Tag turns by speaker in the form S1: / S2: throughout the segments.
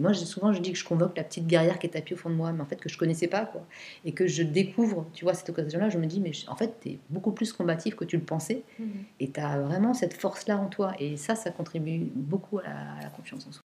S1: Moi, souvent, je dis que je convoque la petite guerrière qui est tapie au fond de moi, mais en fait, que je connaissais pas, quoi. Et que je découvre, tu vois, cette occasion-là, je me dis, mais en fait, tu es beaucoup plus combatif que tu le pensais.
S2: Mhm.
S1: Et tu as vraiment cette force-là en toi. Et ça, ça contribue beaucoup à la, à la confiance en soi.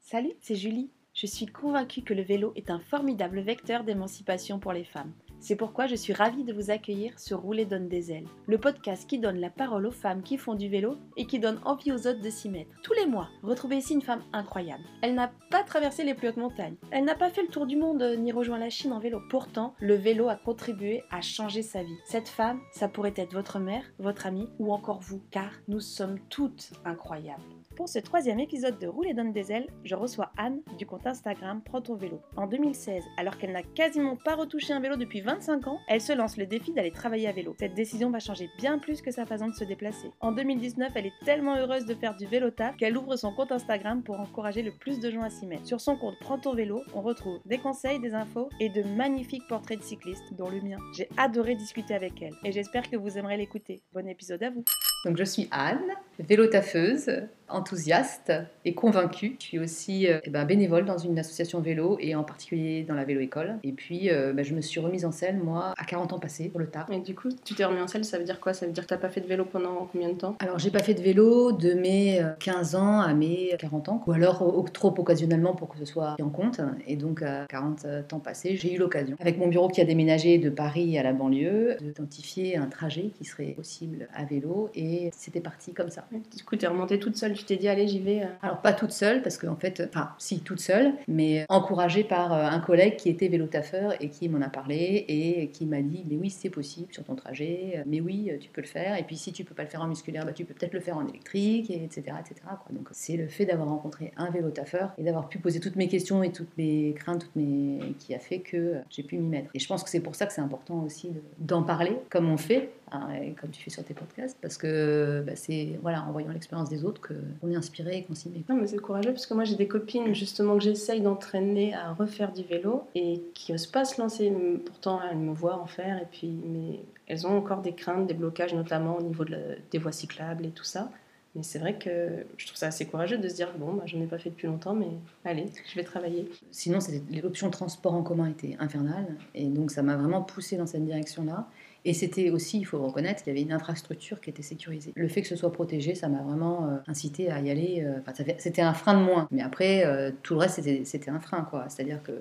S2: Salut, c'est Julie. Je suis convaincue que le vélo est un formidable vecteur d'émancipation pour les femmes. C'est pourquoi je suis ravie de vous accueillir sur Rouler donne des ailes, le podcast qui donne la parole aux femmes qui font du vélo et qui donne envie aux autres de s'y mettre. Tous les mois, retrouvez ici une femme incroyable. Elle n'a pas traversé les plus hautes montagnes, elle n'a pas fait le tour du monde euh, ni rejoint la Chine en vélo. Pourtant, le vélo a contribué à changer sa vie. Cette femme, ça pourrait être votre mère, votre amie ou encore vous, car nous sommes toutes incroyables. Pour ce troisième épisode de Rouler donne des ailes, je reçois Anne du compte Instagram Prends vélo. En 2016, alors qu'elle n'a quasiment pas retouché un vélo depuis 25 ans, elle se lance le défi d'aller travailler à vélo. Cette décision va changer bien plus que sa façon de se déplacer. En 2019, elle est tellement heureuse de faire du vélo taf qu'elle ouvre son compte Instagram pour encourager le plus de gens à s'y mettre. Sur son compte Prends ton vélo, on retrouve des conseils, des infos et de magnifiques portraits de cyclistes, dont le mien. J'ai adoré discuter avec elle et j'espère que vous aimerez l'écouter. Bon épisode à vous.
S1: Donc, je suis Anne, vélo-taffeuse, enthousiaste et convaincue. Je suis aussi euh, eh ben, bénévole dans une association vélo et en particulier dans la vélo-école. Et puis, euh, ben, je me suis remise en selle, moi, à 40 ans passés, pour le tard.
S2: Et du coup, tu t'es remis en selle, ça veut dire quoi? Ça veut dire que t'as pas fait de vélo pendant combien de temps?
S1: Alors, j'ai pas fait de vélo de mes euh, 15 ans à mes 40 ans, ou alors au- trop occasionnellement pour que ce soit pris en compte. Et donc, à 40 ans passés, j'ai eu l'occasion, avec mon bureau qui a déménagé de Paris à la banlieue, d'identifier un trajet qui serait possible à vélo. Et c'était parti comme ça.
S2: Du coup, t'es remontée toute seule, tu t'es dit, allez, j'y vais. euh.
S1: Alors pas toute seule, parce qu'en fait, enfin si toute seule, mais encouragée par euh, un collègue qui était vélo-taffeur et qui m'en a parlé et qui m'a dit mais oui c'est possible sur ton trajet, euh, mais oui euh, tu peux le faire et puis si tu peux pas le faire en musculaire, bah, tu peux peut-être le faire en électrique et etc etc. Donc c'est le fait d'avoir rencontré un vélo-taffeur et d'avoir pu poser toutes mes questions et toutes mes craintes, toutes mes qui a fait que euh, j'ai pu m'y mettre. Et je pense que c'est pour ça que c'est important aussi de- d'en parler comme on fait hein, comme tu fais sur tes podcasts parce que bah, c'est voilà en voyant l'expérience des autres qu'on est inspiré et qu'on s'y met.
S2: Non, mais c'est courageux parce que moi j'ai des copines justement que j'essaye d'entraîner à refaire du vélo et qui osent pas se lancer. Pourtant, elles me voient en faire et puis mais elles ont encore des craintes, des blocages notamment au niveau de la- des voies cyclables et tout ça. Mais c'est vrai que je trouve ça assez courageux de se dire bon, bah, j'en ai pas fait depuis longtemps, mais allez, je vais travailler.
S1: Sinon, l'option transport en commun était infernale. Et donc, ça m'a vraiment poussé dans cette direction-là. Et c'était aussi, il faut le reconnaître, il y avait une infrastructure qui était sécurisée. Le fait que ce soit protégé, ça m'a vraiment euh, incité à y aller. euh, Enfin, c'était un frein de moins. Mais après, euh, tout le reste, c'était un frein, quoi. C'est-à-dire que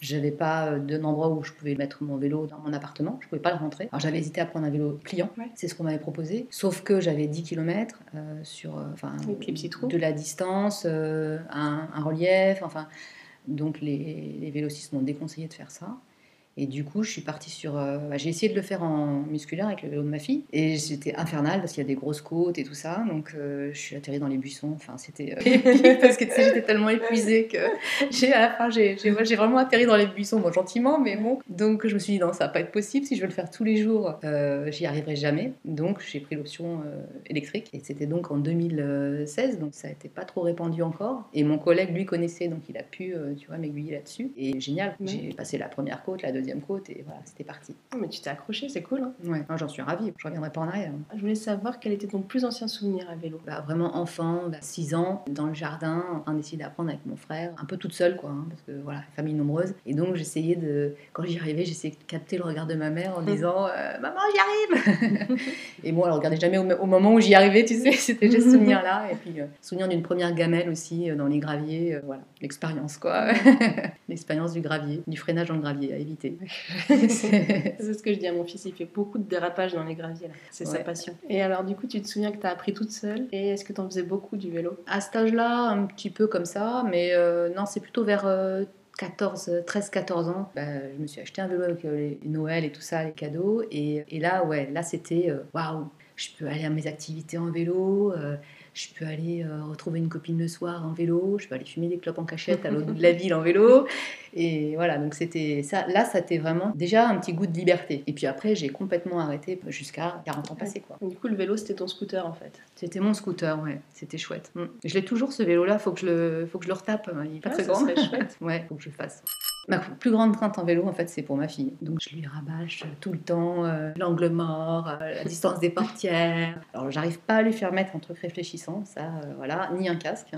S1: j'avais pas d'un endroit où je pouvais mettre mon vélo dans mon appartement. Je pouvais pas le rentrer. Alors, j'avais hésité à prendre un vélo pliant.
S2: Ouais.
S1: C'est ce qu'on m'avait proposé. Sauf que j'avais 10 km sur enfin, de la distance, un, un relief, enfin. Donc les, les vélocistes m'ont déconseillé de faire ça. Et du coup, je suis partie sur. euh, bah, j'ai essayé de le faire en musculaire avec le vélo de ma fille. Et c'était infernal parce qu'il y a des grosses côtes et tout ça. Donc euh, je suis atterrie dans les buissons. Enfin, c'était euh, parce que tu sais, j'étais tellement épuisée que j'ai, à la fin, j'ai, vraiment atterri dans les buissons, bon, gentiment, mais bon. Donc je me suis dit, non, ça va pas être possible. Si je veux le faire tous les jours, j'y arriverai jamais. Donc j'ai pris l'option électrique. Et c'était donc en 2016. Donc ça été pas trop répandu encore. Et mon collègue, lui, connaissait. Donc il a pu, tu vois, m'aiguiller là-dessus. Et génial. J'ai passé la première côte, la deuxième côte. Et voilà, c'était parti.
S2: Oh, mais tu t'es accroché, c'est cool. hein.
S1: Ouais, j'en suis ravie. Je reviendrai pas en arrière.
S2: Je voulais savoir quel était ton plus ancien souvenir à vélo.
S1: Bah, vraiment enfant, 6 ans, dans le jardin, en train d'essayer d'apprendre avec mon frère, un peu toute seule, quoi, hein, parce que voilà, famille nombreuse. Et donc j'essayais de, quand j'y arrivais, j'essayais de capter le regard de ma mère en disant euh, Maman, j'y arrive Et bon, elle regardait jamais au, au moment où j'y arrivais, tu sais, c'était juste ce souvenir-là. Et puis, euh, souvenir d'une première gamelle aussi euh, dans les graviers, euh, voilà, l'expérience, quoi. l'expérience du gravier, du freinage dans le gravier à éviter. C'est-
S2: C'est ce que je dis à mon fils, il fait beaucoup de dérapages dans les graviers. là. C'est sa passion. Et alors, du coup, tu te souviens que tu as appris toute seule Et est-ce que tu en faisais beaucoup du vélo?
S1: À cet âge-là, un petit peu comme ça, mais euh, non, c'est plutôt vers euh, 14, 13-14 ans. Bah, je me suis acheté un vélo avec euh, les Noël et tout ça, les cadeaux. Et, et là, ouais, là c'était euh, waouh, je peux aller à mes activités en vélo. euh, je peux aller euh, retrouver une copine le soir en vélo, je peux aller fumer des clopes en cachette à l'autre bout de la ville en vélo. Et voilà, donc c'était ça. Là, ça c'était vraiment déjà un petit goût de liberté. Et puis après, j'ai complètement arrêté jusqu'à 40 ans passés, quoi.
S2: Du coup, le vélo, c'était ton scooter en fait.
S1: C'était mon scooter, ouais. C'était chouette. Mm. Je l'ai toujours ce vélo-là. Faut que je le, faut que je le retape. Il est pas très grand.
S2: serait chouette.
S1: Ouais, faut que je le fasse. Ma plus grande crainte en vélo, en fait, c'est pour ma fille. Donc je lui rabâche tout le temps euh, l'angle mort, euh, la distance des portières. Alors j'arrive pas à lui faire mettre un truc réfléchissant, ça, euh, voilà, ni un casque.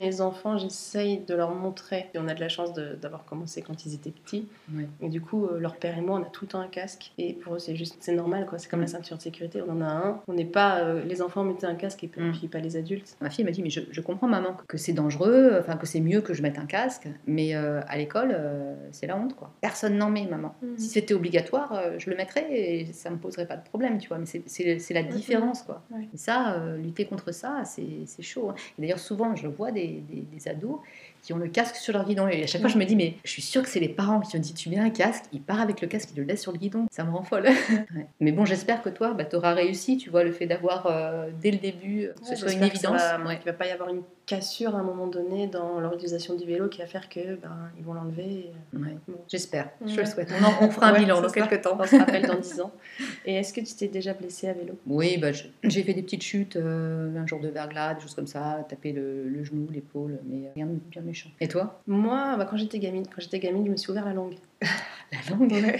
S2: Les enfants, j'essaye de leur montrer. Et on a de la chance d'avoir commencé quand ils étaient petits.
S1: Ouais.
S2: Et du coup, leur père et moi, on a tout le temps un casque. Et pour eux, c'est juste, c'est normal, quoi. C'est comme
S1: Mm.
S2: la ceinture de sécurité, on en a un. On n'est pas, les enfants mettaient un casque et puis,
S1: Mm.
S2: puis pas les adultes.
S1: Ma fille m'a dit, mais je, je comprends maman que c'est dangereux, enfin que c'est mieux que je mette un casque, mais à l'école, euh, c'est la honte, quoi. Personne n'en met, maman.
S2: Mhm.
S1: Si c'était obligatoire, euh, je le mettrais et ça me poserait pas de problème, tu vois. Mais c'est- la
S2: Mhm.
S1: différence, quoi.
S2: Ouais.
S1: Et ça, euh, lutter contre ça, c'est c'est chaud. hein. Et d'ailleurs, souvent, je vois des, des- des ados qui ont le casque sur leur guidon. Et à chaque fois, je me dis, mais je suis sûre que c'est les parents qui ont dit, tu mets un casque, il part avec le casque, il le laisse sur le guidon. Ça me rend folle. Ouais. Mais bon, j'espère que toi, bah, tu auras réussi, tu vois, le fait d'avoir dès le début, que ce soit une évidence.
S2: va-
S1: Ouais.
S2: qu'il va pas y avoir une cassure à un moment donné dans leur utilisation du vélo qui va faire que ben, ils vont l'enlever. et-
S1: Ouais.
S2: Bon.
S1: J'espère, je le souhaite. On, en- on fera un
S2: Ouais,
S1: bilan dans quelques temps.
S2: On se rappelle dans 10 ans. Et est-ce que tu t'es déjà blessé à vélo?
S1: Oui, bah, j'ai fait des petites chutes, euh, un jour de verglas, des choses comme ça, taper le, le genou, l'épaule, mais rien de bien méchant. Et toi?
S2: Moi, bah, quand j'étais gamine, quand j'étais gamine, je me suis ouvert la langue.
S1: La langue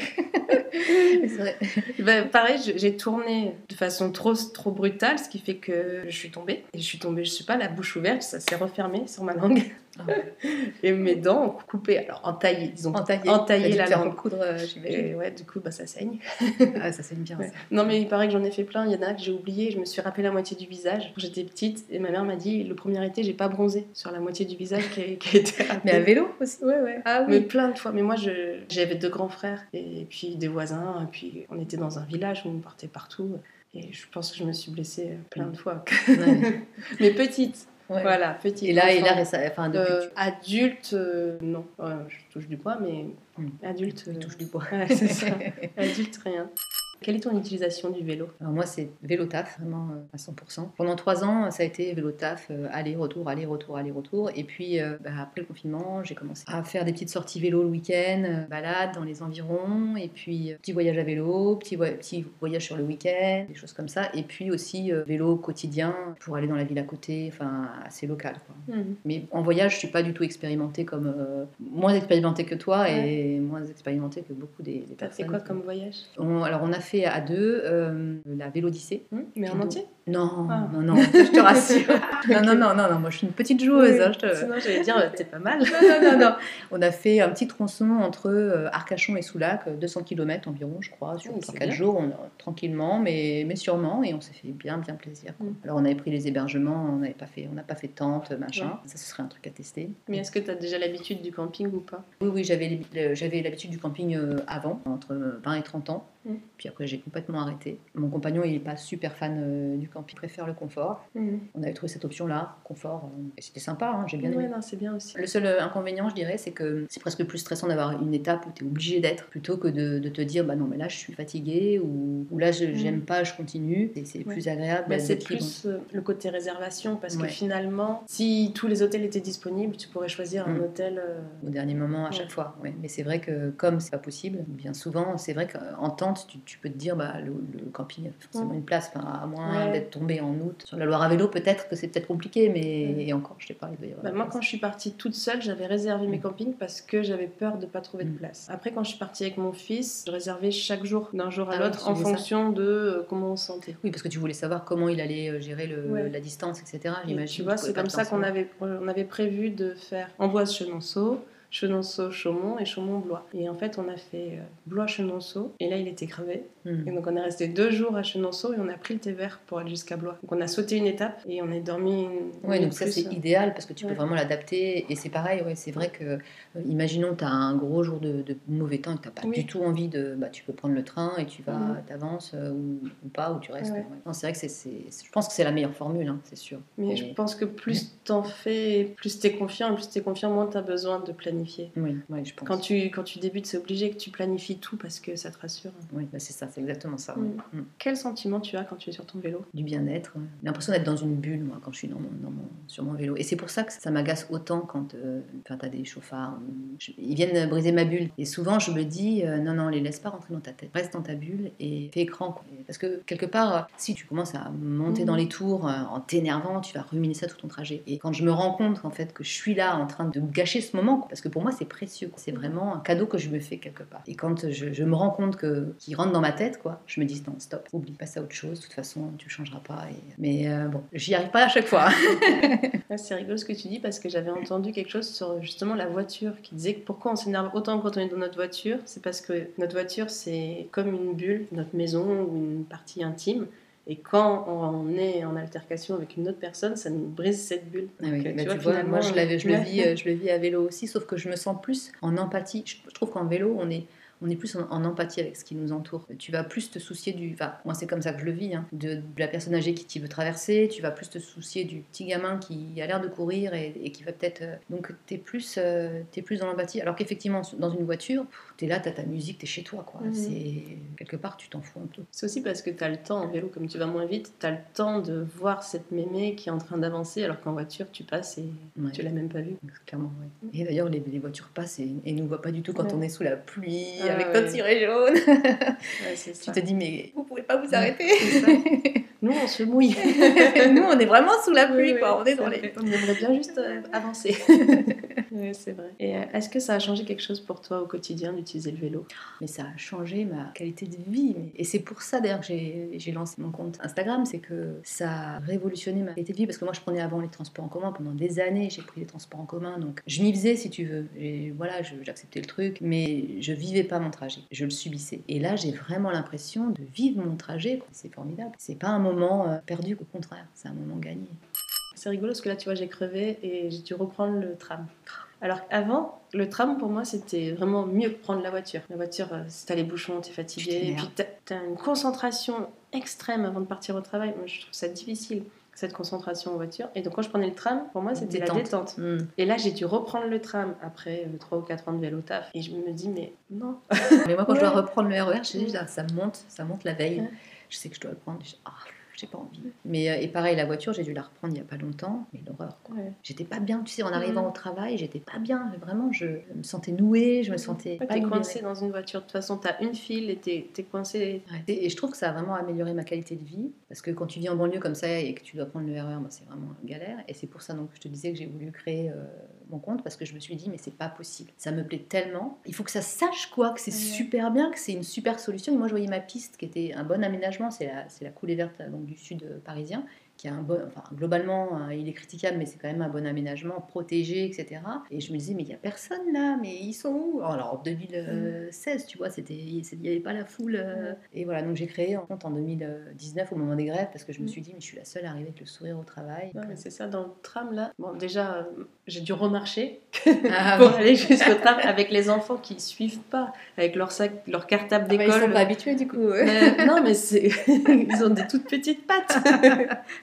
S1: C'est vrai.
S2: Bah, pareil, j'ai tourné de façon trop, trop brutale, ce qui fait que je suis tombée. Et je suis tombée, je sais pas, la bouche ouverte, ça s'est refermé sur ma langue.
S1: Ah.
S2: Et mes dents ont coupé, alors entaillé, disons.
S1: Entaillé.
S2: Entaillé la langue.
S1: coudre, euh, j'imagine.
S2: Ouais, du coup, bah, ça saigne.
S1: Ah, ça c'est bien.
S2: Ouais.
S1: ça.
S2: Non, mais il paraît que j'en ai fait plein. Il y en a que j'ai oublié. Je me suis rappelé la moitié du visage j'étais petite. Et ma mère m'a dit le premier été, j'ai pas bronzé sur la moitié du visage qui a, qui a été
S1: Mais à vélo aussi
S2: Ouais, ouais.
S1: Ah
S2: Mais plein de fois. Mais moi, je- j'avais deux grands frères et puis des voisins. Et puis on était dans un village où on partait partout. Et je pense que je me suis blessée plein de fois.
S1: Ouais.
S2: Mais petite.
S1: Ouais.
S2: Voilà, petite.
S1: Et là, et là,
S2: Enfant.
S1: récemment- enfin, depuis
S2: Euh, adulte, euh, non. Ouais, je touche du bois, mais
S1: Hmm.
S2: adulte.
S1: tu
S2: euh,
S1: touches du bois.
S2: Ouais, c'est ça. adulte, rien. Quelle est ton utilisation du vélo?
S1: Alors moi, c'est vélo taf, vraiment euh, à 100%. Pendant trois ans, ça a été vélo taf, euh, aller-retour, aller-retour, aller-retour. Et puis, euh, bah, après le confinement, j'ai commencé à faire des petites sorties vélo le week-end, balades dans les environs, et puis petit voyage à vélo, petit, petit voyage sur le week-end, des choses comme ça. Et puis aussi vélo quotidien pour aller dans la ville à côté, enfin assez local. Quoi. Mais en voyage, je suis pas du tout expérimentée comme euh, moins expérimentée que toi et moins expérimentée que beaucoup des, des personnes.
S2: quoi comme voyage?
S1: On- alors on a fait à deux euh, la Vélodyssée.
S2: Hmm Mais en entier?
S1: Non,
S2: Ah.
S1: non, non, je te rassure. non, non, non, non, non, moi je suis une petite joueuse. hein, je te-
S2: Sinon, j'allais dire, t'es pas mal.
S1: non, non, non, non. On a fait un petit tronçon entre euh, Arcachon et Soulac, euh, 200 km environ, je crois, sur
S2: Oui, c'est
S1: 3-4
S2: bien.
S1: jours, on, tranquillement, mais, mais sûrement, et on s'est fait bien, bien plaisir. quoi.
S2: Mm.
S1: Alors on avait pris les hébergements, on n'avait pas fait, on n'a pas fait de tente, machin.
S2: Ouais.
S1: Ça, ce serait un truc à tester.
S2: Mais est-ce que t'as déjà l'habitude du camping ou pas?
S1: Oui, oui, j'avais l'habitude du camping euh, avant, entre 20 et 30 ans.
S2: Mm.
S1: Puis après, j'ai complètement arrêté. Mon compagnon, il n'est pas super fan euh, du camping, préfère le confort. On avait trouvé cette option-là, confort, euh, et c'était sympa, hein, j'ai bien aimé.
S2: Ouais, c'est bien aussi.
S1: Le seul euh, inconvénient, je dirais, c'est que c'est presque plus stressant d'avoir une étape où tu es obligé d'être plutôt que de, de te dire bah non, mais là je suis fatiguée ou, ou là je
S2: Mm.
S1: j'aime pas, je continue. Et c'est
S2: Ouais.
S1: plus agréable.
S2: Mais c'est
S1: d'être
S2: plus euh, le côté réservation parce que finalement, si tous les hôtels étaient disponibles, tu pourrais choisir un
S1: Mm.
S2: hôtel. euh,
S1: au dernier moment à chaque fois. Mais c'est vrai que comme c'est pas possible, bien souvent, c'est vrai qu'en tente, tu, tu peux te dire bah, le, le camping a forcément
S2: Ouais.
S1: une place, à moins
S2: Ouais.
S1: D'être tombé en août. Sur la Loire à vélo, peut-être que c'est peut-être compliqué, mais et encore, je sais pas, il doit y avoir.
S2: Bah, moi,
S1: place.
S2: quand je suis partie toute seule, j'avais réservé mes
S1: Mm.
S2: campings parce que j'avais peur de pas trouver de
S1: Mm.
S2: place. Après, quand je suis partie avec mon fils, je réservais chaque jour, d'un jour à
S1: Ah
S2: l'autre, en
S1: ça.
S2: fonction de euh, comment on se sentait.
S1: Oui, parce que tu voulais savoir comment il allait euh, gérer le-
S2: Ouais.
S1: la distance, etc.
S2: Et. Tu vois, c'est comme ça qu'on avait, on avait prévu de faire Amboise-Chenonceau, Chenonceau-Chaumont et Chaumont-Blois. Et en fait, on a fait euh, Blois-Chenonceau, et là, il était crevé.
S1: Hmm.
S2: Et donc, on est resté deux jours à Chenonceau et on a pris le thé vert pour aller jusqu'à Blois. Donc, on a sauté une étape et on est dormi une
S1: Ouais, donc ça c'est idéal parce que tu peux vraiment l'adapter et c'est pareil, ouais, c'est vrai que euh, imaginons tu as un gros jour de, de mauvais temps et que tu pas
S2: Oui.
S1: du tout envie de bah tu peux prendre le train et tu vas
S2: Mhm.
S1: t'avances euh, ou, ou pas ou tu restes.
S2: Ouais.
S1: Non, c'est vrai que c'est c'est- je pense que c'est la meilleure formule hein, c'est sûr.
S2: Mais
S1: Et-
S2: je pense que plus t'en fais, plus t'es confiant, plus t'es confiant, moins t'as besoin de planifier.
S1: Oui, oui, je pense.
S2: Quand tu, quand tu débutes, c'est obligé que tu planifies tout parce que ça te rassure.
S1: Oui, bah, c'est ça, c'est exactement ça.
S2: Mm.
S1: Mm.
S2: Quel sentiment tu as quand tu es sur ton vélo?
S1: Du bien-être. ouais. J'ai l'impression d'être dans une bulle moi quand je suis dans mon, dans mon- sur mon vélo et c'est pour ça que ça m'agace autant quand euh, tu as des chauffards. je- ils viennent briser ma bulle et souvent je me dis euh, non non les laisse pas rentrer dans ta tête, reste dans ta bulle et fais écran. quoi. Parce que quelque part, si tu commences à monter dans les tours euh, en t'énervant, tu vas ruminer ça tout ton trajet. Et quand je me rends compte en fait que je suis là en train de gâcher ce moment, quoi, parce que pour moi, c'est précieux. C'est vraiment un cadeau que je me fais quelque part. Et quand je, me rends compte que qu'il rentre dans ma tête, quoi, je me dis non, stop, oublie, passe à autre chose. De toute façon, tu ne changeras pas. Mais euh, bon, j'y arrive pas à chaque fois.
S2: Ouais, c'est rigolo ce que tu dis parce que j'avais entendu quelque chose sur justement la voiture qui disait que pourquoi on s'énerve autant quand on est dans notre voiture, c'est parce que notre voiture c'est comme une bulle, notre maison ou une partie intime. Et quand on est en altercation avec une autre personne, ça nous brise cette bulle.
S1: Ah oui,
S2: Donc,
S1: bah,
S2: euh,
S1: tu vois, moi je, je le
S2: Ouais.
S1: vis, euh, je le vis à vélo aussi, sauf que je me sens plus en empathie. Je trouve qu'en vélo, on est, on est plus en, en empathie avec ce qui nous entoure. Tu vas plus te soucier du. Enfin, moi c'est comme ça que je le vis, hein, de, de la personne âgée qui, qui veut traverser, tu vas plus te soucier du petit gamin qui a l'air de courir et, et qui va peut-être. euh, donc tu es, plus, euh, t'es plus dans l'empathie. Alors qu'effectivement, dans une voiture, tu es là, tu as ta musique, tu es chez toi. Quoi.
S2: Mhm.
S1: C'est Quelque part, tu t'en fous un peu.
S2: C'est aussi parce que tu as le temps en vélo, comme tu vas moins vite, tu as le temps de voir cette mémé qui est en train d'avancer, alors qu'en voiture, tu passes et
S1: Ouais.
S2: tu l'as même pas vue.
S1: Clairement. Et d'ailleurs, les, les voitures passent et, et nous voient pas du tout quand
S2: Ouais.
S1: on est sous la pluie,
S2: Ah
S1: avec
S2: ouais.
S1: ciré jaune.
S2: Ouais,
S1: Tu
S2: ça.
S1: te dis, mais vous pouvez pas vous arrêter
S2: ça. Nous, on se mouille.
S1: Nous, on est vraiment sous la pluie,
S2: Oui,
S1: quoi.
S2: oui,
S1: On est dans les.
S2: On aimerait bien juste euh, avancer. Oui, c'est vrai. Et euh, est-ce que ça a changé quelque chose pour toi au quotidien d'utiliser le vélo?
S1: Mais ça a changé ma qualité de vie. Et c'est pour ça, d'ailleurs, que j'ai lancé mon compte Instagram. C'est que ça a révolutionné ma qualité de vie. Parce que moi, je prenais avant les transports en commun. Pendant des années, j'ai pris les transports en commun. Donc, je m'y faisais, si tu veux. Et voilà, j'acceptais le truc. Mais je vivais pas mon trajet. Je le subissais. Et là, j'ai vraiment l'impression de vivre mon trajet. C'est formidable. C'est pas un moment euh, perdu, au contraire. C'est un moment gagné.
S2: C'est rigolo parce que là, tu vois, j'ai crevé et j'ai dû reprendre le tram. Alors qu'avant, le tram pour moi, c'était vraiment mieux que prendre la voiture. La voiture, euh, si t'as les bouchons, t'es fatigué. Et puis t'as une concentration extrême avant de partir au travail. Moi, je trouve ça difficile, cette concentration en voiture. Et donc, quand je prenais le tram, pour moi, c'était la
S1: Détente. Hmm.
S2: Et là, j'ai dû reprendre le tram après 3 ou 4 ans de vélo taf. Et je me dis, mais non.
S1: Mais moi, quand je dois reprendre le RER, je dis, ça monte, ça monte la veille.
S2: Ouais.
S1: Je sais que je dois le prendre. Je dis, ah, j'ai pas envie. Mais euh, et pareil, la voiture, j'ai dû la reprendre il y a pas longtemps. Mais l'horreur. quoi.
S2: Ouais.
S1: J'étais pas bien, tu sais, en arrivant
S2: Mhm.
S1: au travail, j'étais pas bien. Vraiment, je me sentais nouée, je me sentais.
S2: Ouais,
S1: pas
S2: t'es
S1: libérée.
S2: coincé dans une voiture. De toute façon, t'as une file et t'es t'es coincé.
S1: Ouais. Et et je trouve que ça a vraiment amélioré ma qualité de vie. Parce que quand tu vis en banlieue comme ça et que tu dois prendre le RER, bah, c'est vraiment une galère. Et c'est pour ça donc, que je te disais que j'ai voulu créer euh, mon compte. Parce que je me suis dit, mais c'est pas possible. Ça me plaît tellement. Il faut que ça sache quoi, que c'est
S2: Ouais.
S1: super bien, que c'est une super solution. Et moi, je voyais ma piste qui était un bon aménagement. C'est la, c'est la coulée verte donc, du sud euh, parisien. Qui a un bon, enfin, globalement, hein, il est critiquable, mais c'est quand même un bon aménagement, protégé, etc. Et je me disais, mais il n'y a personne là, mais ils sont où? Alors en 2016, tu vois, c'était, il n'y avait pas la foule. euh, et voilà, donc j'ai créé un compte en 2019 au moment des grèves parce que je me
S2: Mm.
S1: suis dit, mais je suis la seule à arriver avec le sourire au travail.
S2: Ouais, c'est ça, dans le tram là. Bon, déjà, euh, j'ai dû remarcher
S1: Ah,
S2: pour
S1: oui.
S2: aller jusqu'au tram avec les enfants qui suivent pas, avec leur sac, leur cartable
S1: Ah bah, ils
S2: d'école.
S1: sont pas habitués du coup.
S2: Mais- non, mais c'est. Ils ont des toutes petites pattes.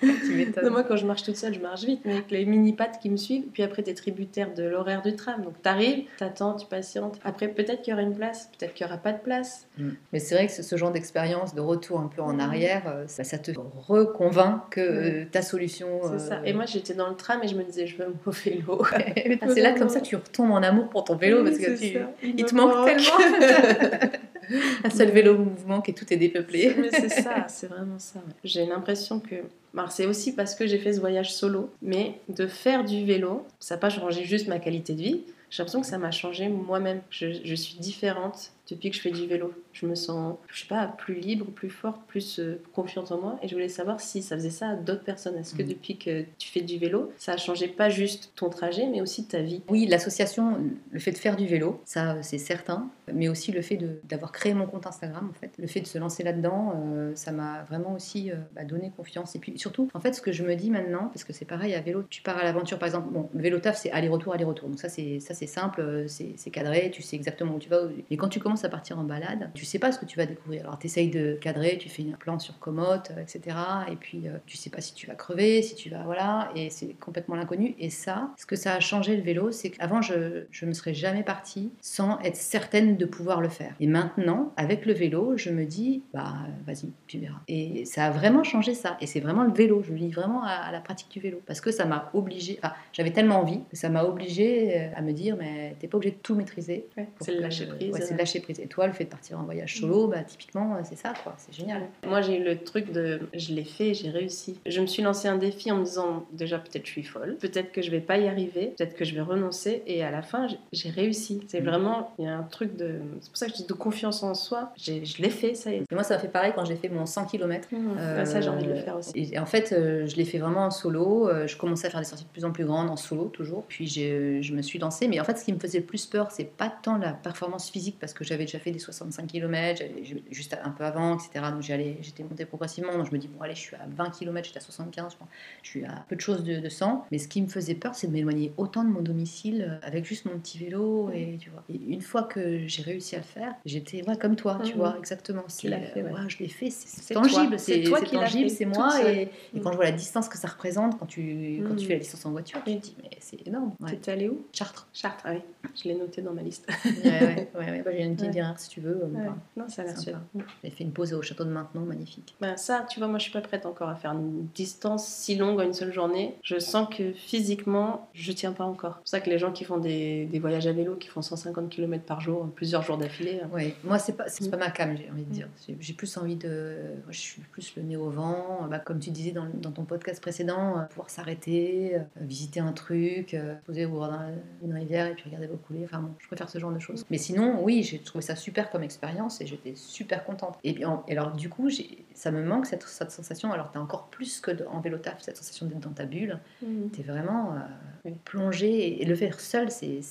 S1: tu.
S2: Non, moi, quand je marche toute seule, je marche vite, mais avec les mini pattes qui me suivent, puis après, t'es tributaire de l'horaire du tram. Donc, t'arrives, t'attends, tu patientes. Après, peut-être qu'il y aura une place, peut-être qu'il y aura pas de place.
S1: Mm. Mais c'est vrai que ce, genre d'expérience de retour un peu en
S2: Mm.
S1: arrière, euh, ça, ça te reconvainc que euh, ta solution.
S2: C'est
S1: euh,
S2: ça. Et moi, j'étais dans le tram et je me disais, je veux mon vélo.
S1: Ah, c'est là comme ça que tu retombes en amour pour ton vélo parce que tu- il te manque tellement. un seul vélo mouvement et tout est dépeuplé.
S2: C'est ça, c'est vraiment ça. J'ai l'impression que. Alors, c'est aussi parce que j'ai fait ce voyage solo, mais de faire du vélo, ça n'a pas changé juste ma qualité de vie. J'ai l'impression que ça m'a changé moi-même. Je, je suis différente depuis que je fais du vélo. Je me sens, je sais pas, plus libre, plus forte, plus euh, confiante en moi. Et je voulais savoir si ça faisait ça à d'autres personnes. Est-ce que
S1: Mhm.
S2: depuis que tu fais du vélo, ça a changé pas juste ton trajet, mais aussi ta vie?
S1: Oui, l'association, le fait de faire du vélo, ça c'est certain, mais aussi le fait d'avoir créé mon compte Instagram, en fait, le fait de se lancer là-dedans, euh, ça m'a vraiment aussi euh, bah, donné confiance. Et puis surtout, en fait, ce que je me dis maintenant, parce que c'est pareil à vélo, tu pars à l'aventure, par exemple, bon, le vélo taf, c'est aller-retour, aller-retour, donc ça c'est ça c'est simple, euh, c'est c'est cadré, tu sais exactement où tu vas. Et quand tu commences à partir en balade, tu sais pas ce que tu vas découvrir. Alors tu essayes de cadrer, tu fais un plan sur Komoot, euh, etc. Et puis euh, tu sais pas si tu vas crever, si tu vas voilà, et c'est complètement l'inconnu. Et ça, ce que ça a changé le vélo, c'est qu'avant je je ne serais jamais partie sans être certaine de pouvoir le faire. Et maintenant, avec le vélo, je me dis, bah vas-y, tu verras. Et ça a vraiment changé ça. Et c'est vraiment le vélo. Je lis vraiment à, la pratique du vélo. Parce que ça m'a obligé, enfin, j'avais tellement envie que ça m'a obligé euh, à me dire, mais t'es pas obligé de tout maîtriser.
S2: c'est le lâcher prise.
S1: Ouais, c'est le lâcher prise. Et toi, le fait de partir en voyage solo, bah, typiquement, c'est ça, quoi. C'est génial.
S2: Moi, j'ai eu le truc de, je l'ai fait, j'ai réussi. Je me suis lancé un défi en me disant, déjà, peut-être je suis folle, peut-être que je vais pas y arriver, peut-être que je vais renoncer. Et à la fin, j'ai réussi. C'est mm. vraiment, il y a un truc de, c'est pour ça que je dis de confiance en soi. Je l'ai fait, ça y est.
S1: Et moi, ça m'a fait pareil quand j'ai fait mon 100 km.
S2: Mmh. ça, j'ai envie de le faire aussi.
S1: Et, en fait, euh, je l'ai fait vraiment en solo. Euh, je commençais à faire des sorties de plus en plus grandes en solo, toujours. Puis je me suis lancée. Mais en fait, ce qui me faisait le plus peur, c'est pas tant la performance physique, parce que j'avais déjà fait des 65 km, juste un peu avant, etc. Donc j'étais montée progressivement. Donc je me dis, bon, allez, je suis à 20 km, j'étais à 75, je, crois. je suis à peu de choses de, de 100. Mais ce qui me faisait peur, c'est de m'éloigner autant de mon domicile euh, avec juste mon petit vélo. Et, tu vois. Et une fois que j'ai réussi à le faire, j'étais ouais, comme toi, tu mmh. vois, exactement.
S2: Tu l'as fait, ouais.
S1: je l'ai fait, c'est tangible, c'est toi qui tangible, c'est moi. Et, et, quand je vois la distance que ça représente, quand tu, quand tu fais la distance en voiture, tu te dis, mais c'est énorme.
S2: Ouais. T'es allé où?
S1: Chartres.
S2: Chartres, ah oui. Je l'ai noté dans ma liste.
S1: ouais, ouais, ouais, bah, J'ai une ouais. si tu veux.
S2: non, ça a l'air super.
S1: J'ai fait une pause au château de Maintenon, magnifique.
S2: Ben, ça, tu vois, moi, je suis pas prête encore à faire une distance si longue en une seule journée. Je sens que physiquement, je tiens pas encore. C'est pour ça que les gens qui font des, des voyages à vélo, qui font 150 km par jour, plusieurs jours d'affilée.
S1: Euh, oui, moi, c'est pas, c'est pas ma cam, j'ai envie de dire. J'ai plus envie de. Je suis plus le nez au vent. Bah, comme tu disais dans, dans ton podcast précédent, euh, pouvoir s'arrêter, euh, visiter un truc, poser au bord d'une rivière et puis regarder l'eau couler. Enfin, bon, je préfère ce genre de choses. Mais sinon, oui, j'ai trouvé ça super comme expérience et j'étais super contente. Et, et alors, du coup, ça me manque cette, cette sensation. Alors, tu as encore plus que en vélo taf, cette sensation d'être dans ta bulle. Mmh. Tu es vraiment plongé. Et le faire seul, c'est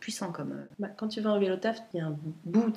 S1: puissant comme.
S2: Bah, quand tu vas en vélo taf, il y a un bout,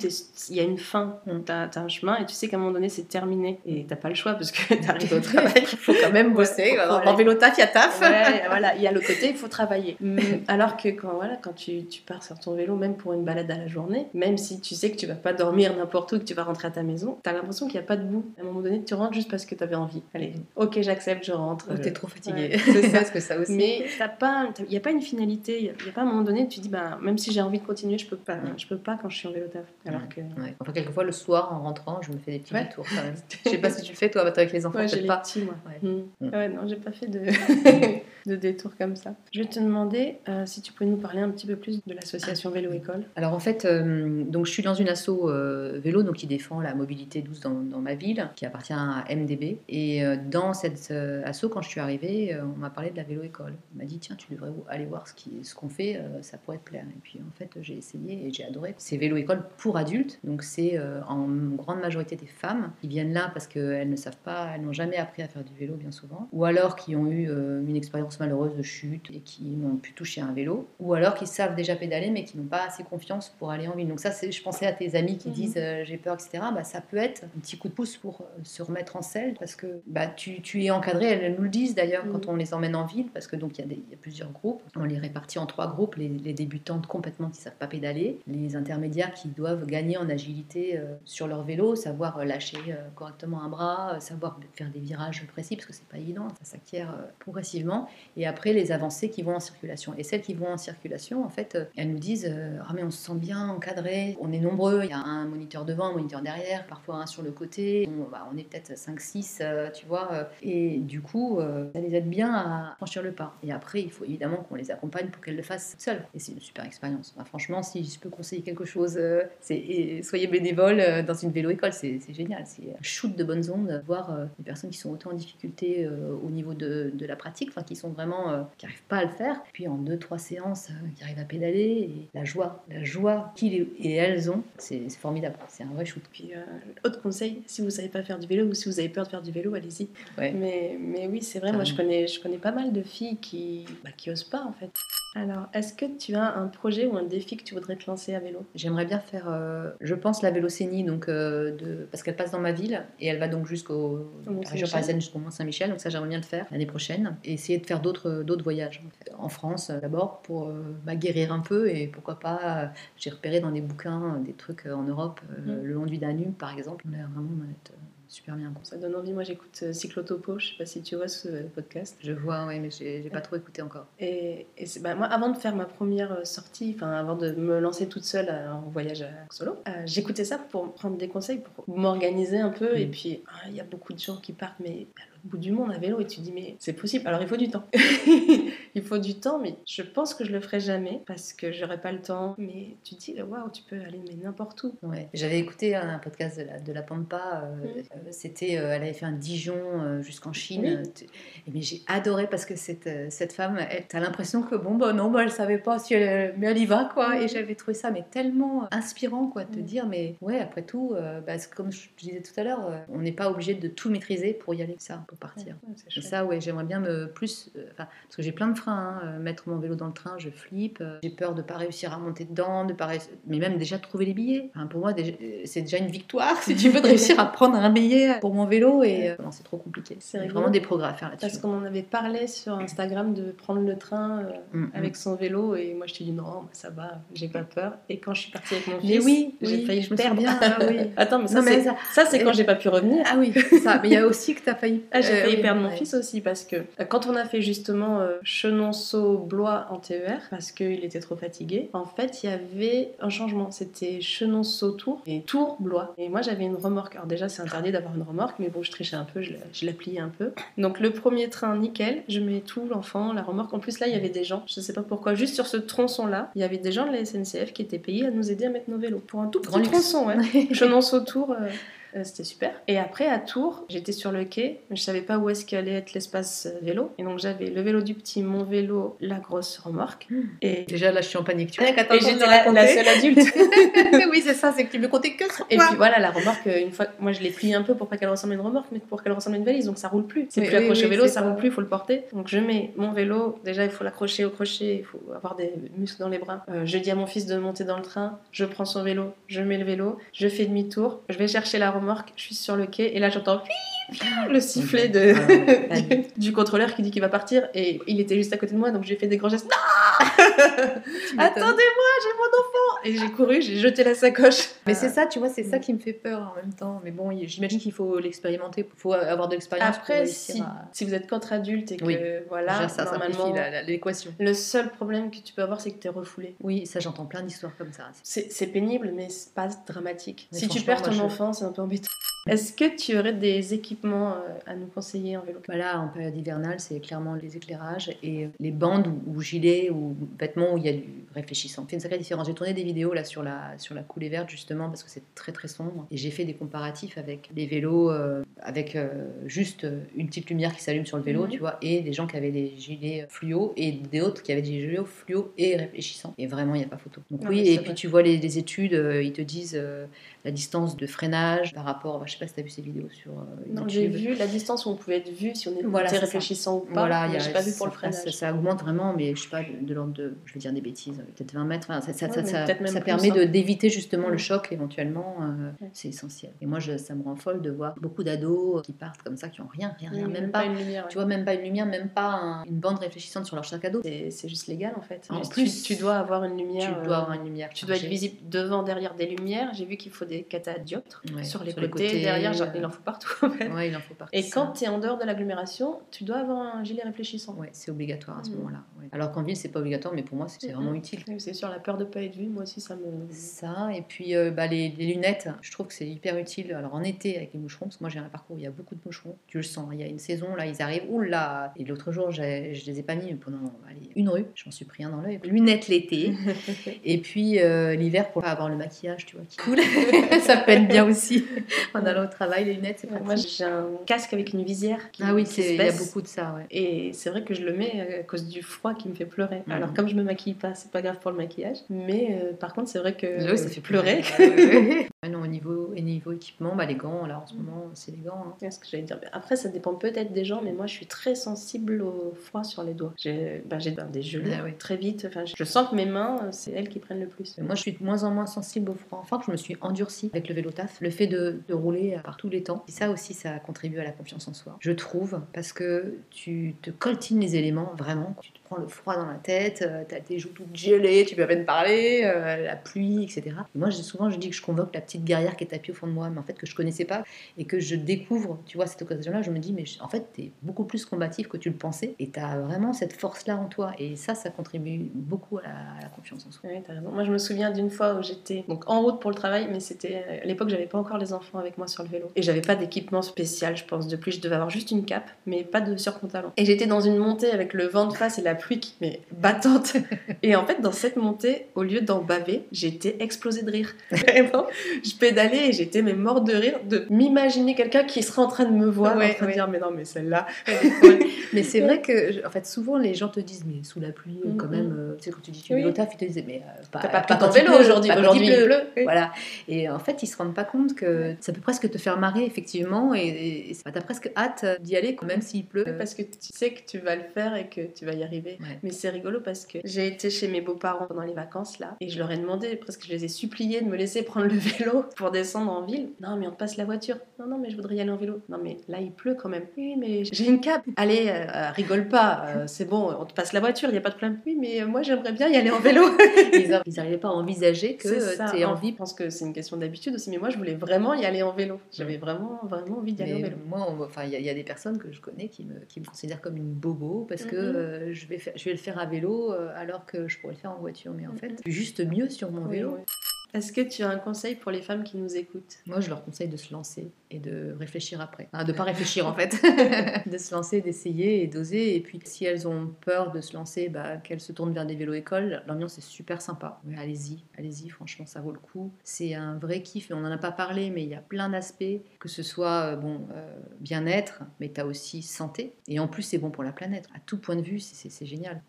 S2: il y a une fin. Mm. Tu as, un chemin et tu sais qu'à un moment donné, c'est terminé. Et t'as pas le choix parce que tu arrives au travail.
S1: il faut quand même bosser. en vélo taf, il y a taf.
S2: voilà, il y a le côté, il faut travailler. Mm. Alors que quand, voilà, quand tu, tu, pars sur ton vélo, même pour une balade à la journée, même si tu sais que tu vas pas dormir n'importe où, que tu vas rentrer à ta maison, tu as l'impression qu'il n'y a pas de bout. À un moment donné, tu rentres juste parce que tu avais envie. Allez, ok, j'accepte, je rentre.
S1: tu es trop fatigué. c'est ça, que ça aussi.
S2: Mais il n'y a pas une finalité. Il n'y a, pas un moment donné, tu dis, bah, même si j'ai envie de continuer, je peux pas. Je peux pas quand je suis en vélo taf. Alors que...
S1: Enfin, quelquefois, le soir, en rentrant, je me fais des petits tours quand même. je sais pas si tu le fais, toi, avec les enfants,
S2: ouais,
S1: j'ai
S2: pas. Petits, moi. Ouais. Mm. Mm. ouais, non, j'ai pas fait de... de détours comme ça. Je vais te demander euh, si tu peux nous parler un petit peu plus de l'association Vélo École.
S1: Alors, en fait, euh, donc, je suis dans une asso euh, vélo donc, qui défend la mobilité douce dans, dans, ma ville, qui appartient à MDB. Et dans cette asso, quand je suis arrivée, on m'a parlé de la Vélo École. On m'a dit, tiens, tu devrais aller voir ce qu'on ce fait, ça pourrait te plaire. Et puis, en fait, j'ai essayé et j'ai adoré. C'est Vélo École pour adultes, donc c'est euh, en grande majorité des femmes qui viennent là parce qu'elles ne savent pas, elles n'ont jamais appris à faire du vélo bien souvent, ou alors qui ont eu euh, une expérience malheureuse de chute et qui n'ont pu toucher un vélo, ou alors qui savent déjà pédaler mais qui n'ont pas assez confiance pour aller en ville. Donc ça, je pensais à tes amis qui mhm. disent euh, j'ai peur, etc. Bah, ça peut être un petit coup de pouce pour se remettre en selle parce que bah, tu, tu es encadré, elles nous le disent d'ailleurs quand mhm. on les emmène en ville parce que donc il y, y, a plusieurs groupes, on les répartit en trois groupes, les, les débutantes complètement qui savent pas pédaler, les intermédiaires qui doivent gagner en agilité euh, sur leur vélo, savoir euh, lâcher euh, correctement un bras, savoir faire des virages précis, parce que c'est pas évident, ça s'acquiert progressivement. Et après, les avancées qui vont en circulation. Et celles qui vont en circulation, en fait, elles nous disent Ah, mais on se sent bien encadré, on est nombreux, il y a un moniteur devant, un moniteur derrière, parfois un sur le côté, on, bah, on est peut-être 5-6, tu vois. Et du coup, ça les aide bien à franchir le pas. Et après, il faut évidemment qu'on les accompagne pour qu'elles le fassent seules. Et c'est une super expérience. franchement, si je peux conseiller quelque chose, c'est soyez bénévole euh, dans une vélo-école, c'est génial. C'est un shoot de bonnes ondes, voir euh, des personnes qui sont autant en difficulté euh, au niveau de, la pratique, enfin qui sont vraiment, qui n'arrivent pas à le faire. Puis en deux, trois séances, qui arrivent à pédaler, et la joie, la joie qu'ils et elles ont, c'est formidable. C'est un vrai shoot.
S2: Puis, autre conseil, si vous savez pas faire du vélo ou si vous avez peur de faire du vélo, allez-y. Mais, mais oui, c'est vrai, moi je connais, je connais pas mal de filles qui, bah, qui osent pas en fait. Alors, est-ce que tu as un projet ou un défi que tu voudrais te lancer à vélo?
S1: J'aimerais bien faire, euh, je pense, la vélocénie, donc, euh, de... parce qu'elle passe dans ma ville et elle va donc jusqu'au région parisienne, jusqu'au Mont-Saint-Michel. Donc ça, j'aimerais bien le faire l'année prochaine et essayer de faire d'autres voyages. En France, euh, d'abord, pour bah, guérir un peu et pourquoi pas, j'ai repéré dans des bouquins des trucs en Europe, mm. le long du Danube, par exemple. On a vraiment super bien.
S2: Ça donne envie. Moi, j'écoute euh, Cyclotopo. Je sais pas si tu vois ce podcast.
S1: Je vois, ouais, mais j'ai pas trop écouté encore.
S2: Et, bah, moi, avant de faire ma première euh, sortie, enfin avant de me lancer toute seule euh, en voyage euh, solo, euh, j'écoutais ça pour prendre des conseils, pour m'organiser un peu.
S1: Mm.
S2: Et puis, ah, il y a beaucoup de gens qui partent, mais à l'autre bout du monde à vélo, et tu te dis, mais c'est possible. Alors, il faut du temps. il faut du temps, mais je pense que je le ferai jamais parce que j'aurai pas le temps. Mais tu te dis, waouh, tu peux aller mais n'importe où.
S1: Ouais. J'avais écouté un podcast de la, de la Pampa. euh,
S2: Mm.
S1: euh, C'était, euh, elle avait fait un Dijon euh, jusqu'en Chine.
S2: Oui.
S1: et mais j'ai adoré parce que cette, cette femme, elle, t'as l'impression que bon bah non, bah, elle savait pas si elle, mais elle y va quoi.
S2: Mm.
S1: Et j'avais trouvé ça mais tellement inspirant quoi, de te
S2: Mm.
S1: dire mais ouais après tout, bah, comme je disais tout à l'heure, on n'est pas obligé de tout maîtriser pour y aller, ça, pour partir.
S2: Ouais, c'est
S1: Et ça, ouais, j'aimerais bien me plus. euh, parce que j'ai plein de freins. hein, euh, mettre mon vélo dans le train, je flippe. euh, j'ai peur de pas réussir à monter dedans, de pas réussir- mais même déjà de trouver les billets. Enfin, pour moi, c'est déjà une victoire si tu veux de réussir à prendre un billet pour mon vélo. Et euh, non, c'est trop compliqué.
S2: C'est rigolo.
S1: vraiment des progrès à faire
S2: Parce
S1: là-dessus.
S2: qu'on en avait parlé sur Instagram de prendre le train euh,
S1: Mm, mm.
S2: avec son vélo et moi je t'ai dit non, bah, ça va, j'ai pas peur. Et quand je suis partie avec mon
S1: Mais
S2: fils,
S1: oui,
S2: j'ai
S1: oui,
S2: failli
S1: je
S2: me perdre.
S1: souviens, ah oui.
S2: Attends, mais ça, c'est quand j'ai pas pu revenir.
S1: Ah oui, ça. Mais il y a aussi que tu as failli.
S2: Ah, j'ai
S1: euh,
S2: failli perdre mon fils aussi parce que euh, quand on a fait justement euh, Chenonceau-Blois en TER, parce qu'il était trop fatigué, en fait il y avait un changement. C'était Chenonceau-Tours et Tours-Blois. Et moi j'avais une remorque. Alors déjà c'est interdit d'avoir une remorque, mais bon je trichais un peu, je la, je la pliais un peu. Donc le premier train nickel, je mets tout, l'enfant, la remorque. En plus là il y avait des gens, je sais pas pourquoi, juste sur ce tronçon là, il y avait des gens de la SNCF qui étaient payés à nous aider à mettre nos vélos. Pour un tout petit
S1: Grand
S2: tronçon, ouais. Chenonceau-Tours. euh, euh, c'était super. Et après, à Tours, j'étais sur le quai, mais je savais pas où est-ce qu'allait être l'espace euh, vélo. Et donc, j'avais le vélo du petit, mon vélo, la grosse remorque. Et,
S1: Déjà là, je suis en panique. Tu vois,
S2: et j'étais la, seule adulte.
S1: oui, c'est ça, c'est que tu me comptais que sur
S2: Et puis voilà, la remorque, euh, une fois, moi je l'ai pliée un peu pour pas qu'elle ressemble à une remorque, mais pour qu'elle ressemble à une valise, donc ça roule plus. C'est
S1: Oui,
S2: plus
S1: oui,
S2: accroché
S1: oui,
S2: au vélo, ça roule plus, il faut le porter. Donc je mets mon vélo, déjà il faut l'accrocher au crochet, il faut avoir des muscles dans les bras. Euh, je dis à mon fils de monter dans le train, je prends son vélo, je mets le vélo, je fais demi-tour, je vais chercher la remorque, je suis sur le quai, et là j'entends le sifflet de,
S1: Ah
S2: du, du contrôleur qui dit qu'il va partir, et il était juste à côté de moi, donc j'ai fait des grands gestes. Non. Attendez-moi, j'ai mon enfant Et j'ai couru, j'ai jeté la sacoche.
S1: Mais c'est ça, tu vois, c'est ça
S2: Mm.
S1: qui me fait peur en même temps. Mais bon, j'imagine qu'il faut l'expérimenter, il faut avoir de l'expérience
S2: Après, si,
S1: à...
S2: si vous êtes qu'entre adultes et que
S1: Oui.
S2: voilà,
S1: ça
S2: normalement,
S1: l'équation.
S2: le seul problème que tu peux avoir, c'est que tu es refoulé.
S1: Oui, ça j'entends plein d'histoires comme ça.
S2: C'est pénible, mais c'est pas dramatique.
S1: Mais
S2: si tu perds ton
S1: moi, je-
S2: enfant, c'est un peu embêtant. Est-ce que tu aurais des équipements euh, à nous conseiller en vélo?
S1: Bah là, en période hivernale, c'est clairement les éclairages et les bandes ou, ou gilets ou vêtements où il y a du réfléchissant. C'est une sacrée différence. J'ai tourné des vidéos là sur la, sur la coulée verte justement parce que c'est très très sombre et j'ai fait des comparatifs avec des vélos euh, avec euh, juste une petite lumière qui s'allume sur le vélo,
S2: Mhm.
S1: tu vois, et des gens qui avaient des gilets fluo et d'autres qui avaient des gilets fluo et réfléchissants. Et vraiment, il n'y a pas photo. Donc oui, et puis tu vois les, les études, euh, ils te disent euh, la distance de freinage par rapport, bah, je sais pas si tu as vu ces vidéos sur euh,
S2: Non, j'ai vu la distance où on pouvait être vu si on était
S1: Voilà, c'est ça.
S2: réfléchissant ou pas.
S1: Voilà, il y
S2: mais
S1: a,
S2: j'ai pas vu pour le freinage.
S1: ça, ça augmente vraiment, mais je sais pas, de l'ordre de, je vais dire des bêtises, peut-être 20 mètres. Enfin, ça,
S2: Ouais,
S1: permet
S2: hein.
S1: de d'éviter justement le choc éventuellement. euh,
S2: Ouais.
S1: C'est essentiel. Et moi, je, ça me rend folle de voir beaucoup d'ados qui partent comme ça, qui ont rien, rien, rien,
S2: Oui,
S1: même pas.
S2: une lumière.
S1: Tu vois, même pas une lumière, même pas un- une bande réfléchissante sur leur sac à dos.
S2: C'est c'est juste légal en fait.
S1: En plus,
S2: tu, tu dois avoir une
S1: Tu
S2: lumière.
S1: dois
S2: euh,
S1: avoir une lumière.
S2: Tu dois être visible devant, derrière des lumières. J'ai vu qu'il faut des catadioptres sur, les,
S1: sur les
S2: côtés, derrière. genre, il en faut partout. en fait.
S1: Ouais, il en faut partie.
S2: Et quand tu es en dehors de l'agglomération, tu dois avoir un gilet réfléchissant.
S1: Ouais, c'est obligatoire à ce
S2: Mm.
S1: moment-là. Alors qu'en ville, c'est pas obligatoire, mais pour moi, c'est vraiment utile.
S2: Oui, C'est sûr, la peur de pas être vu, moi aussi, ça me.
S1: Ça, et puis euh, bah, les, les lunettes, je trouve que c'est hyper utile. Alors en été avec les moucherons, parce que moi j'ai un parcours où il y a beaucoup de moucherons, tu le sens, il y a une saison, là ils arrivent, oula Et l'autre jour, je les ai pas mis pendant allez, une rue, je m'en suis pris un dans l'œil. Lunettes l'été, et puis euh, l'hiver pour pas avoir le maquillage, tu vois, qui coule. ça peine bien aussi. en allant au travail, les lunettes, c'est pratique.
S2: Moi, j'ai un casque avec une visière qui,
S1: ah oui, il y a beaucoup de ça, ouais.
S2: Et c'est vrai que je le mets à cause du froid qui me fait pleurer.
S1: Mhm.
S2: Alors, comme je me maquille pas, c'est pas grave pour le maquillage. Mais euh, par contre, c'est vrai que
S1: ça fait
S2: pleurer.
S1: pleurer. Non, au niveau, au niveau équipement, bah, les gants, là en ce moment, c'est les gants. hein.
S2: Ce que j'allais dire. Après, ça dépend peut-être des gens, mais moi, je suis très sensible au froid sur les doigts. J'ai ben, j'ai des gelées
S1: Ah ouais.
S2: très vite. Enfin, je sens que mes mains, euh, c'est elles qui prennent le plus.
S1: Moi, je suis de moins en moins sensible au froid. Enfin, je me suis endurcie avec le vélo taf. Le fait de, de rouler par tous les temps. Et ça aussi, ça contribue à la confiance en soi. Je trouve, parce que tu te coltines les éléments, vraiment. Tu te prends le froid dans la tête, euh, t'as tes joues toutes gelées, tu peux à peine parler, euh, la pluie, etc. moi, souvent, je dis que je convoque la petite guerrière qui est tapie au fond de moi, mais en fait, que je connaissais pas et que je découvre, tu vois, cette occasion-là, je me dis, mais en fait, t'es beaucoup plus combatif que tu le pensais et t'as vraiment cette force-là en toi. Et ça, ça contribue beaucoup à la, confiance en soi.
S2: Oui, t'as raison. Moi, je me souviens d'une fois où j'étais donc en route pour le travail, mais c'était à l'époque, j'avais pas encore les enfants avec moi sur le vélo et j'avais pas d'équipement spécial, je pense. De plus, je devais avoir juste une cape, mais pas de surpantalon. Et j'étais dans une montée avec le vent de face et la pluie qui mais battante. Et en fait, dans cette montée, au lieu d'en baver, j'étais explosée de rire. Vraiment, je pédalais et j'étais mais mort de rire de m'imaginer quelqu'un qui serait en train de me voir, en train de dire mais non mais celle-là.
S1: mais c'est vrai que en fait souvent les gens te disent mais sous la pluie quand mm-hmm. même, euh, tu sais quand tu dis tu vélo taf, ils te disent mais euh,
S2: pas, pas, pas, vélo aujourd'hui, aujourd'hui il pleut.
S1: Voilà. Et en fait ils se rendent pas compte que ça peut presque te faire marrer effectivement et, tu as presque hâte d'y aller quand même s'il pleut.
S2: Parce que tu sais que tu vas le faire et que tu vas y arriver. Mais c'est rigolo parce que j'ai été chez mes beaux-parents pendant les vacances là et je leur ai demandé, presque je les ai suppliés de me laisser prendre le vélo pour descendre en ville. Non, mais on te passe la voiture. Non, non, mais je voudrais y aller en vélo. Non, mais là il pleut quand même. Oui, mais j'ai une cape. Allez, euh, euh, rigole pas, euh, c'est bon, on te passe la voiture, il n'y a pas de problème. Oui, mais moi j'aimerais bien y aller en vélo.
S1: ils n'arrivaient pas à envisager que tu aies envie.
S2: Je pense que c'est une question d'habitude aussi, mais moi je voulais vraiment y aller en vélo. J'avais vraiment, vraiment envie d'y aller en vélo.
S1: Moi, enfin, il y, a des personnes que je connais qui me, qui me considèrent comme une bobo parce que mm-hmm. je, vais faire, je vais le faire à vélo alors que je pourrais le faire en voiture. Mais en fait, juste mieux sur mon vélo.
S2: Est-ce que tu as un conseil pour les femmes qui nous écoutent?
S1: Moi, je leur conseille de se lancer et de réfléchir après. de ne pas réfléchir en fait. de se lancer, d'essayer et d'oser. Et puis, si elles ont peur de se lancer, bah, qu'elles se tournent vers des vélos écoles. L'ambiance est super sympa. allez-y, allez-y, franchement, ça vaut le coup. C'est un vrai kiff. On n'en a pas parlé, mais il y a plein d'aspects. Que ce soit euh, bon, euh, bien-être, mais tu as aussi santé. Et en plus, c'est bon pour la planète. À tout point de vue, c'est génial.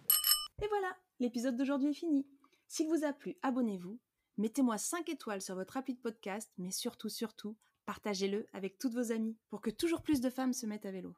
S3: Et voilà, l'épisode d'aujourd'hui est fini. S'il vous a plu, abonnez-vous Mettez-moi 5 étoiles sur votre appli de podcast, mais surtout, surtout, partagez-le avec toutes vos amies pour que toujours plus de femmes se mettent à vélo.